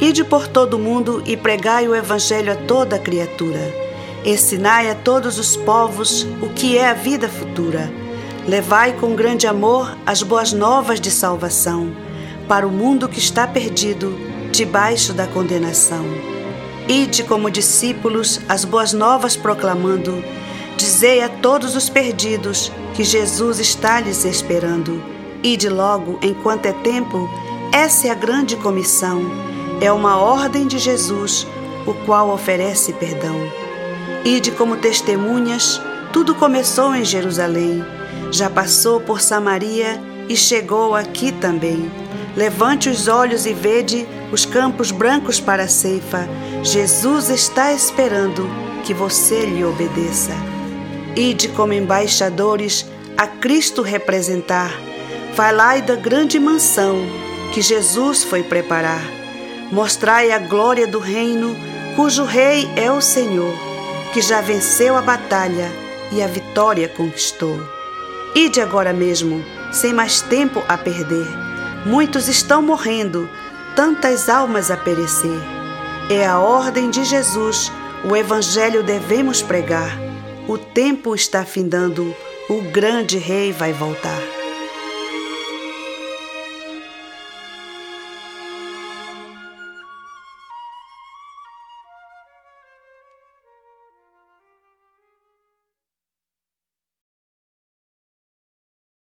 Ide por todo o mundo e pregai o Evangelho a toda criatura. Ensinai a todos os povos o que é a vida futura. Levai com grande amor as boas novas de salvação para o mundo que está perdido debaixo da condenação. Ide como discípulos as boas novas proclamando. Dizei a todos os perdidos que Jesus está lhes esperando. Ide logo, enquanto é tempo, essa é a grande comissão. É uma ordem de Jesus, o qual oferece perdão. Ide como testemunhas, tudo começou em Jerusalém, já passou por Samaria e chegou aqui também. Levante os olhos e vede os campos brancos para a ceifa. Jesus está esperando que você lhe obedeça. Ide como embaixadores a Cristo representar. Falai da grande mansão que Jesus foi preparar. Mostrai a glória do reino, cujo Rei é o Senhor, que já venceu a batalha e a vitória conquistou. Ide agora mesmo, sem mais tempo a perder Muitos estão morrendo, tantas almas a perecer. É a ordem de Jesus, o Evangelho devemos pregar. O tempo está findando, o grande Rei vai voltar.